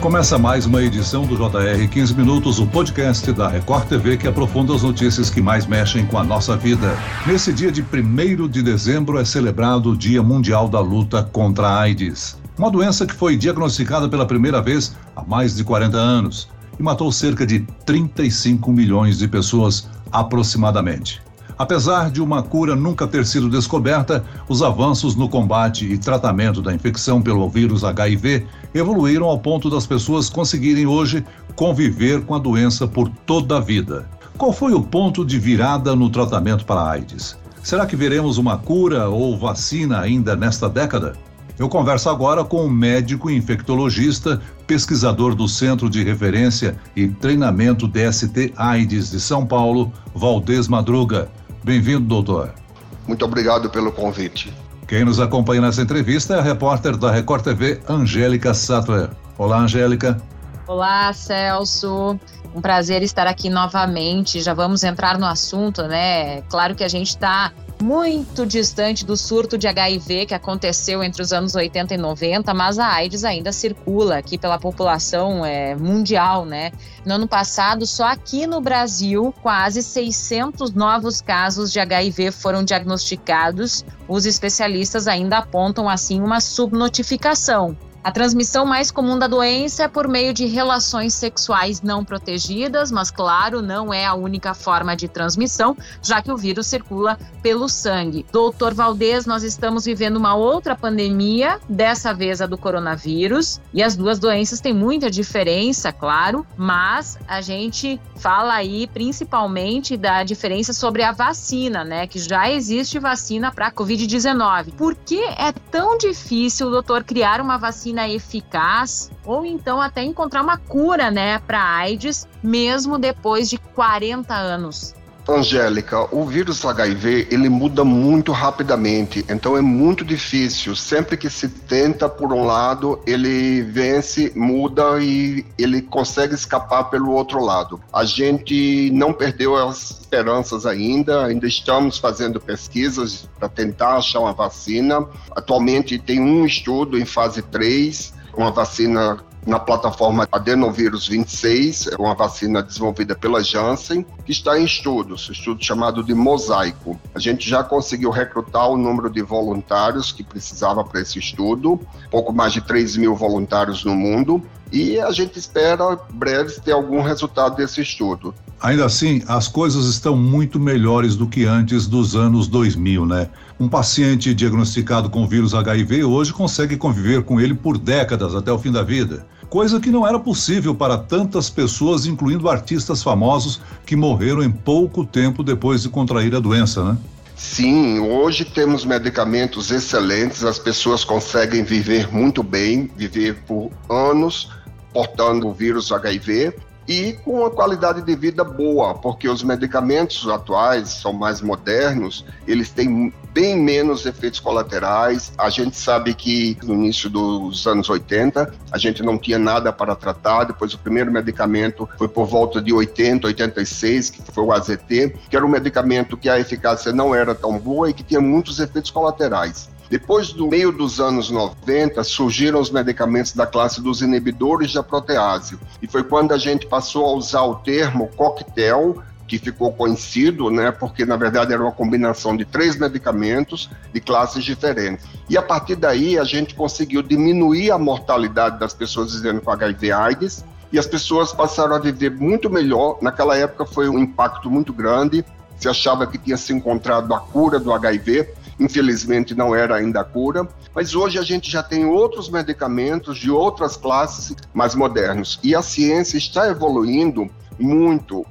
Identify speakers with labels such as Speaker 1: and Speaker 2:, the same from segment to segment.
Speaker 1: Começa mais uma edição do JR 15 Minutos, o podcast da Record TV que aprofunda as notícias que mais mexem com a nossa vida. Nesse dia de 1 de dezembro é celebrado o Dia Mundial da Luta contra a AIDS. Uma doença que foi diagnosticada pela primeira vez há mais de 40 anos e matou cerca de 35 milhões de pessoas aproximadamente. Apesar de uma cura nunca ter sido descoberta, os avanços no combate e tratamento da infecção pelo vírus HIV evoluíram ao ponto das pessoas conseguirem hoje conviver com a doença por toda a vida. Qual foi o ponto de virada no tratamento para a AIDS? Será que veremos uma cura ou vacina ainda nesta década? Eu converso agora com o médico infectologista, pesquisador do Centro de Referência e Treinamento DST AIDS de São Paulo, Valdez Madruga. Bem-vindo, doutor.
Speaker 2: Muito obrigado pelo convite.
Speaker 1: Quem nos acompanha nessa entrevista é a repórter da Record TV, Angélica Sattler. Olá, Angélica.
Speaker 3: Olá, Celso. Um prazer estar aqui novamente. Já vamos entrar no assunto, né? Claro que a gente está muito distante do surto de HIV que aconteceu entre os anos 80 e 90, mas a AIDS ainda circula aqui pela população é, mundial, né? No ano passado, só aqui no Brasil, quase 600 novos casos de HIV foram diagnosticados. Os especialistas ainda apontam assim uma subnotificação. A transmissão mais comum da doença é por meio de relações sexuais não protegidas, mas, claro, não é a única forma de transmissão, já que o vírus circula pelo sangue. Doutor Valdez, nós estamos vivendo uma outra pandemia, dessa vez a do coronavírus, e as duas doenças têm muita diferença, claro, mas a gente fala aí principalmente da diferença sobre a vacina, né? Que já existe vacina para a Covid-19. Por que é tão difícil, doutor, criar uma vacina? Vacina eficaz ou então até encontrar uma cura, né, para AIDS, mesmo depois de 40 anos.
Speaker 2: Angélica, o vírus HIV ele muda muito rapidamente, então é muito difícil. Sempre que se tenta por um lado, ele vence, muda e ele consegue escapar pelo outro lado. A gente não perdeu as esperanças ainda, ainda estamos fazendo pesquisas para tentar achar uma vacina. Atualmente tem um estudo em fase 3, uma vacina na plataforma Adenovírus 26, é uma vacina desenvolvida pela Janssen, está em estudos, estudo chamado de Mosaico. A gente já conseguiu recrutar o número de voluntários que precisava para esse estudo, pouco mais de 3 mil voluntários no mundo, e a gente espera breve ter algum resultado desse estudo.
Speaker 1: Ainda assim, as coisas estão muito melhores do que antes dos anos 2000, né? Um paciente diagnosticado com vírus HIV hoje consegue conviver com ele por décadas até o fim da vida, coisa que não era possível para tantas pessoas, incluindo artistas famosos que morreram em pouco tempo depois de contrair a doença, né?
Speaker 2: Sim, hoje temos medicamentos excelentes, as pessoas conseguem viver muito bem, viver por anos portando o vírus HIV e com uma qualidade de vida boa, porque os medicamentos atuais são mais modernos, eles têm bem menos efeitos colaterais. A gente sabe que no início dos anos 80 a gente não tinha nada para tratar, depois o primeiro medicamento foi por volta de 80, 86, que foi o AZT, que era um medicamento que a eficácia não era tão boa e que tinha muitos efeitos colaterais. Depois do meio dos anos 90, surgiram os medicamentos da classe dos inibidores da protease. E foi quando a gente passou a usar o termo coquetel, que ficou conhecido, né, porque na verdade era uma combinação de três medicamentos de classes diferentes. E a partir daí a gente conseguiu diminuir a mortalidade das pessoas vivendo com HIV/AIDS e as pessoas passaram a viver muito melhor. Naquela época foi um impacto muito grande. Se achava que tinha se encontrado a cura do HIV, Infelizmente não era ainda a cura, mas hoje a gente já tem outros medicamentos de outras classes mais modernos e a ciência está evoluindo muito.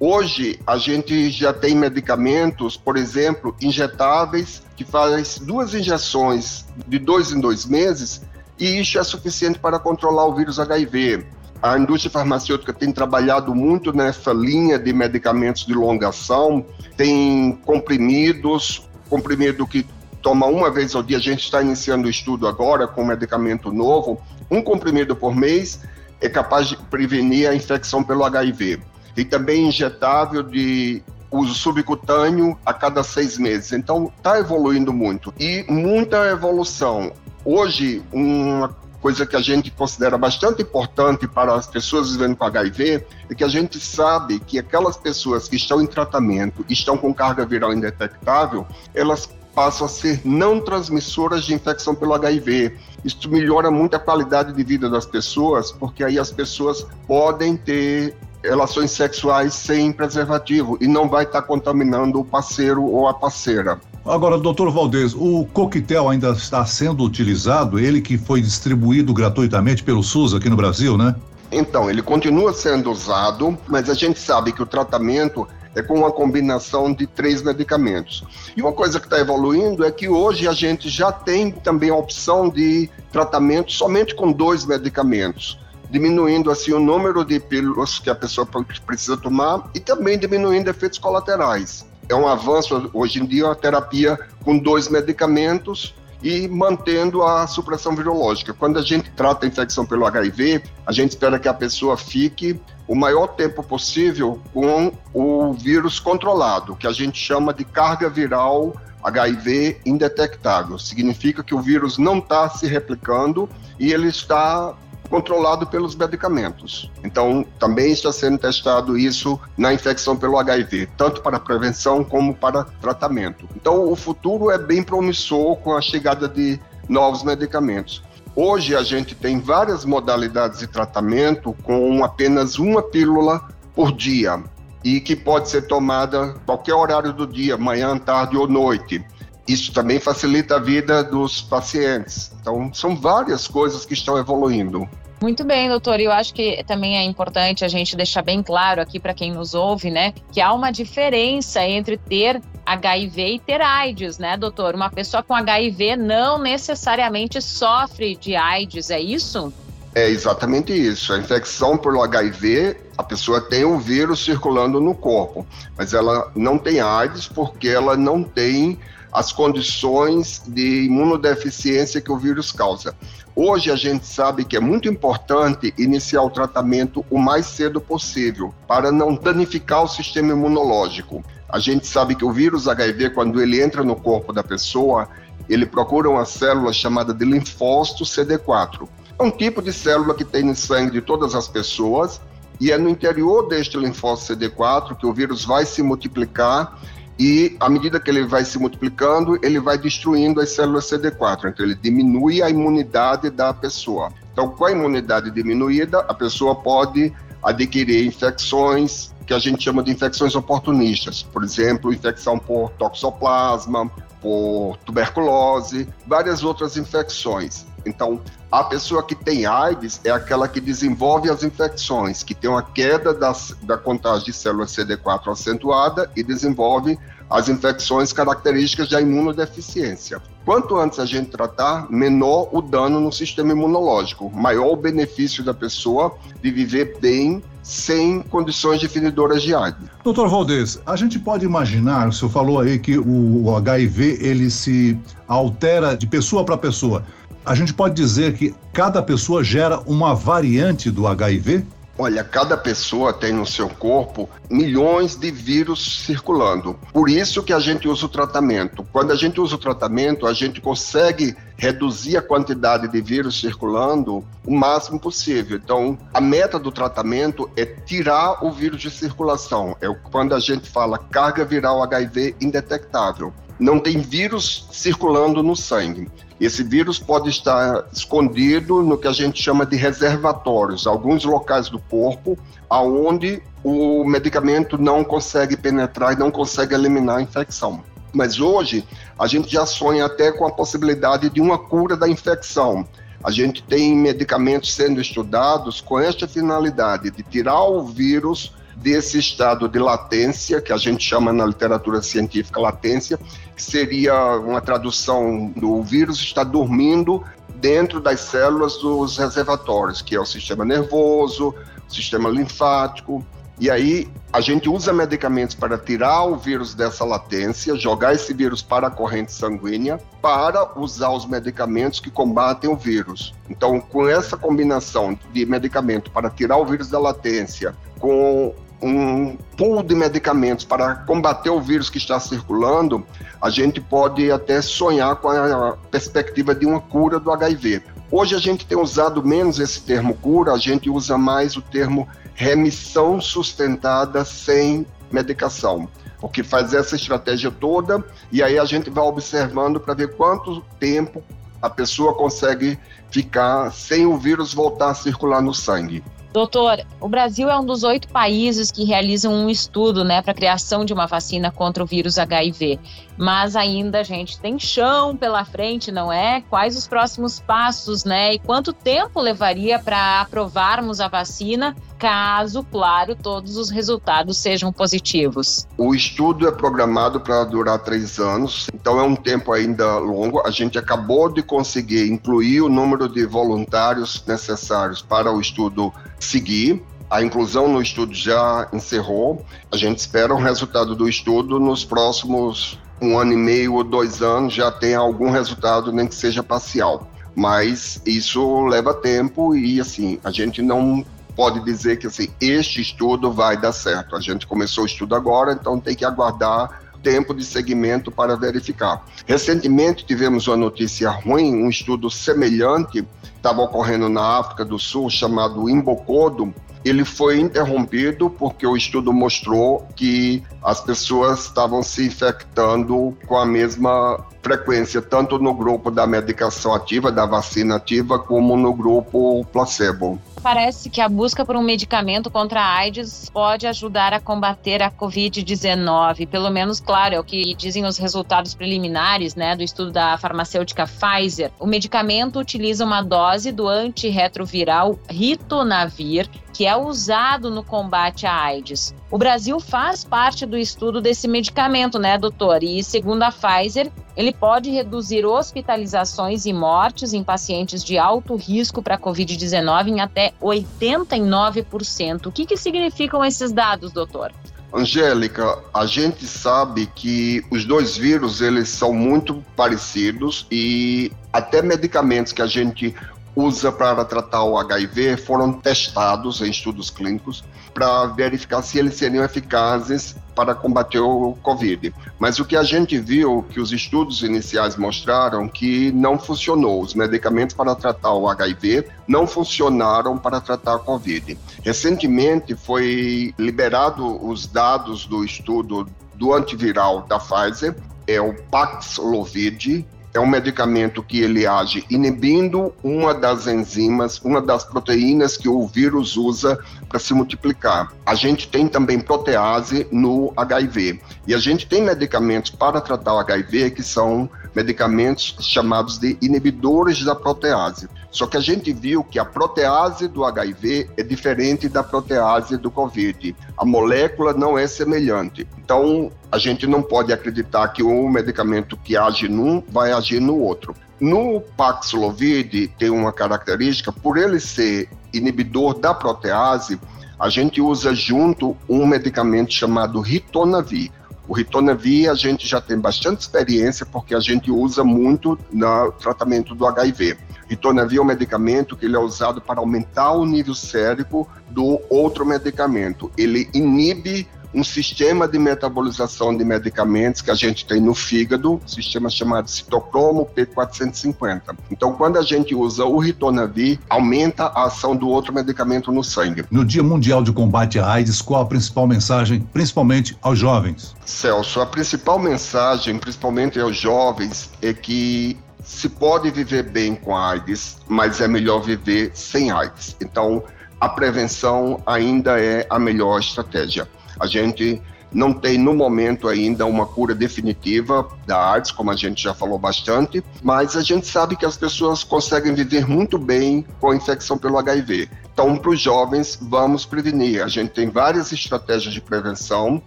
Speaker 2: Hoje a gente já tem medicamentos, por exemplo, injetáveis que faz duas injeções de dois em dois meses e isso é suficiente para controlar o vírus HIV. A indústria farmacêutica tem trabalhado muito nessa linha de medicamentos de longa ação, tem comprimidos, comprimido que toma uma vez ao dia, a gente está iniciando o estudo agora com um medicamento novo, um comprimido por mês é capaz de prevenir a infecção pelo HIV. E também injetável de uso subcutâneo a cada seis meses. Então, está evoluindo muito. E muita evolução. Hoje, uma coisa que a gente considera bastante importante para as pessoas vivendo com HIV, é que a gente sabe que aquelas pessoas que estão em tratamento, estão com carga viral indetectável, elas passam a ser não transmissoras de infecção pelo HIV. Isso melhora muito a qualidade de vida das pessoas, porque aí as pessoas podem ter relações sexuais sem preservativo e não vai estar contaminando o parceiro ou a parceira.
Speaker 1: Agora, doutor Valdez, o coquetel ainda está sendo utilizado, ele que foi distribuído gratuitamente pelo SUS aqui no Brasil, né?
Speaker 2: Então, ele continua sendo usado, mas a gente sabe que o tratamento é com uma combinação de três medicamentos. E uma coisa que está evoluindo é que hoje a gente já tem também a opção de tratamento somente com dois medicamentos diminuindo assim o número de pílulas que a pessoa precisa tomar e também diminuindo efeitos colaterais. É um avanço hoje em dia a terapia com dois medicamentos e mantendo a supressão virológica. Quando a gente trata a infecção pelo HIV, a gente espera que a pessoa fique o maior tempo possível com o vírus controlado, que a gente chama de carga viral HIV indetectável. Significa que o vírus não está se replicando e ele está controlado pelos medicamentos. Então, também está sendo testado isso na infecção pelo HIV, tanto para prevenção como para tratamento. Então, o futuro é bem promissor com a chegada de novos medicamentos. Hoje a gente tem várias modalidades de tratamento com apenas uma pílula por dia e que pode ser tomada qualquer horário do dia, manhã, tarde ou noite. Isso também facilita a vida dos pacientes. Então, são várias coisas que estão evoluindo.
Speaker 3: Muito bem, doutor. E eu acho que também é importante a gente deixar bem claro aqui para quem nos ouve, né, que há uma diferença entre ter HIV e ter AIDS, né, doutor? Uma pessoa com HIV não necessariamente sofre de AIDS, é isso?
Speaker 2: É exatamente isso. A infecção pelo HIV, a pessoa tem o vírus circulando no corpo, mas ela não tem AIDS porque ela não tem as condições de imunodeficiência que o vírus causa. Hoje a gente sabe que é muito importante iniciar o tratamento o mais cedo possível para não danificar o sistema imunológico. A gente sabe que o vírus HIV, quando ele entra no corpo da pessoa, ele procura uma célula chamada de linfócito CD4. É um tipo de célula que tem no sangue de todas as pessoas e é no interior deste linfócito CD4 que o vírus vai se multiplicar e à medida que ele vai se multiplicando, ele vai destruindo as células CD4, então ele diminui a imunidade da pessoa. Então, com a imunidade diminuída, a pessoa pode adquirir infecções que a gente chama de infecções oportunistas, por exemplo, infecção por toxoplasma, por tuberculose, várias outras infecções. Então, a pessoa que tem AIDS é aquela que desenvolve as infecções, que tem uma queda das, da contagem de células CD4 acentuada e desenvolve as infecções características da imunodeficiência. Quanto antes a gente tratar, menor o dano no sistema imunológico, maior o benefício da pessoa de viver bem sem condições definidoras de AIDS.
Speaker 1: Doutor Valdez, a gente pode imaginar, o senhor falou aí que o HIV ele se altera de pessoa para pessoa a gente pode dizer que cada pessoa gera uma variante do HIV?
Speaker 2: Olha, cada pessoa tem no seu corpo milhões de vírus circulando. Por isso que a gente usa o tratamento. Quando a gente usa o tratamento, a gente consegue reduzir a quantidade de vírus circulando o máximo possível. Então, a meta do tratamento é tirar o vírus de circulação. É quando a gente fala carga viral HIV indetectável. Não tem vírus circulando no sangue. Esse vírus pode estar escondido no que a gente chama de reservatórios, alguns locais do corpo, aonde o medicamento não consegue penetrar e não consegue eliminar a infecção. Mas hoje a gente já sonha até com a possibilidade de uma cura da infecção. A gente tem medicamentos sendo estudados com esta finalidade de tirar o vírus desse estado de latência, que a gente chama na literatura científica latência, que seria uma tradução do vírus está dormindo dentro das células dos reservatórios, que é o sistema nervoso, o sistema linfático. E aí a gente usa medicamentos para tirar o vírus dessa latência, jogar esse vírus para a corrente sanguínea, para usar os medicamentos que combatem o vírus. Então, com essa combinação de medicamento para tirar o vírus da latência, com um pool de medicamentos para combater o vírus que está circulando, a gente pode até sonhar com a perspectiva de uma cura do HIV. Hoje a gente tem usado menos esse termo cura, a gente usa mais o termo remissão sustentada sem medicação porque faz essa estratégia toda e aí a gente vai observando para ver quanto tempo a pessoa consegue ficar sem o vírus voltar a circular no sangue.
Speaker 3: Doutor, o Brasil é um dos oito países que realizam um estudo né, para a criação de uma vacina contra o vírus HIV. Mas ainda a gente tem chão pela frente, não é? Quais os próximos passos, né? E quanto tempo levaria para aprovarmos a vacina, caso, claro, todos os resultados sejam positivos?
Speaker 2: O estudo é programado para durar três anos, então é um tempo ainda longo. A gente acabou de conseguir incluir o número de voluntários necessários para o estudo seguir. A inclusão no estudo já encerrou. A gente espera o resultado do estudo nos próximos um ano e meio ou dois anos já tem algum resultado, nem que seja parcial. Mas isso leva tempo e assim a gente não pode dizer que assim este estudo vai dar certo. A gente começou o estudo agora, então tem que aguardar tempo de segmento para verificar. Recentemente tivemos uma notícia ruim, um estudo semelhante estava ocorrendo na África do Sul, chamado Imbokodo, ele foi interrompido porque o estudo mostrou que as pessoas estavam se infectando com a mesma frequência, tanto no grupo da medicação ativa, da vacina ativa, como no grupo placebo.
Speaker 3: Parece que a busca por um medicamento contra a AIDS pode ajudar a combater a Covid-19. Pelo menos, claro, é o que dizem os resultados preliminares né, do estudo da farmacêutica Pfizer. O medicamento utiliza uma dose do antirretroviral Ritonavir, que é usado no combate à AIDS. O Brasil faz parte do estudo desse medicamento, né, doutor? E segundo a Pfizer, ele pode reduzir hospitalizações e mortes em pacientes de alto risco para a Covid-19 em até 89%. O que, que significam esses dados, doutor?
Speaker 2: Angélica, a gente sabe que os dois vírus eles são muito parecidos e até medicamentos que a gente usa para tratar o HIV foram testados em estudos clínicos para verificar se eles seriam eficazes para combater o Covid. Mas o que a gente viu, que os estudos iniciais mostraram que não funcionou. Os medicamentos para tratar o HIV não funcionaram para tratar a Covid. Recentemente foi liberado os dados do estudo do antiviral da Pfizer, é o Paxlovid, é um medicamento que ele age inibindo uma das enzimas, uma das proteínas que o vírus usa para se multiplicar. A gente tem também protease no HIV. E a gente tem medicamentos para tratar o HIV que são medicamentos chamados de inibidores da protease. Só que a gente viu que a protease do HIV é diferente da protease do COVID. A molécula não é semelhante. Então, a gente não pode acreditar que um medicamento que age num vai agir no outro. No Paxlovid tem uma característica, por ele ser inibidor da protease, a gente usa junto um medicamento chamado Ritonavir. O Ritonavir a gente já tem bastante experiência porque a gente usa muito no tratamento do HIV. Ritonavir é um medicamento que ele é usado para aumentar o nível sérico do outro medicamento. Ele inibe um sistema de metabolização de medicamentos que a gente tem no fígado, um sistema chamado citocromo P450. Então, quando a gente usa o ritonavir, aumenta a ação do outro medicamento no sangue.
Speaker 1: No Dia Mundial de Combate à AIDS, qual a principal mensagem, principalmente aos jovens?
Speaker 2: Celso, a principal mensagem, principalmente aos jovens, é que se pode viver bem com AIDS, mas é melhor viver sem AIDS. Então, a prevenção ainda é a melhor estratégia. A gente não tem no momento ainda uma cura definitiva da AIDS, como a gente já falou bastante, mas a gente sabe que as pessoas conseguem viver muito bem com a infecção pelo HIV. Então, para os jovens, vamos prevenir. A gente tem várias estratégias de prevenção,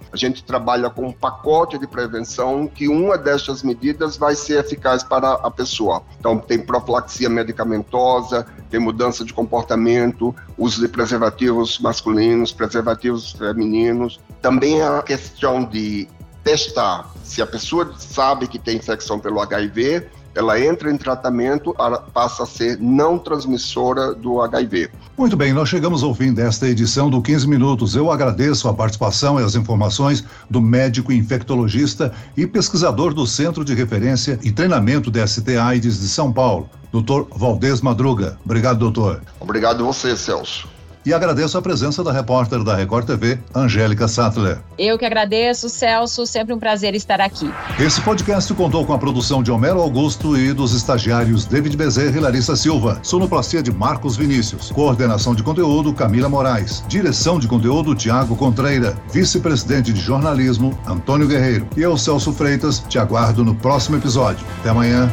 Speaker 2: a gente trabalha com um pacote de prevenção que uma destas medidas vai ser eficaz para a pessoa. Então, tem profilaxia medicamentosa, tem mudança de comportamento, uso de preservativos masculinos, preservativos femininos. Também a questão de testar se a pessoa sabe que tem infecção pelo HIV ela entra em tratamento, passa a ser não transmissora do HIV.
Speaker 1: Muito bem, nós chegamos ao fim desta edição do 15 Minutos. Eu agradeço a participação e as informações do médico infectologista e pesquisador do Centro de Referência e Treinamento da ST AIDS de São Paulo, Dr. Valdez Madruga. Obrigado, doutor.
Speaker 2: Obrigado você, Celso
Speaker 1: e agradeço a presença da repórter da Record TV, Angélica Sattler.
Speaker 3: Eu que agradeço, Celso, sempre um prazer estar aqui.
Speaker 1: Esse podcast contou com a produção de Homero Augusto e dos estagiários David Bezerra e Larissa Silva, sonoplastia de Marcos Vinícius, coordenação de conteúdo Camila Moraes, direção de conteúdo Tiago Contreira, vice-presidente de jornalismo Antônio Guerreiro. E eu, Celso Freitas, te aguardo no próximo episódio. Até amanhã.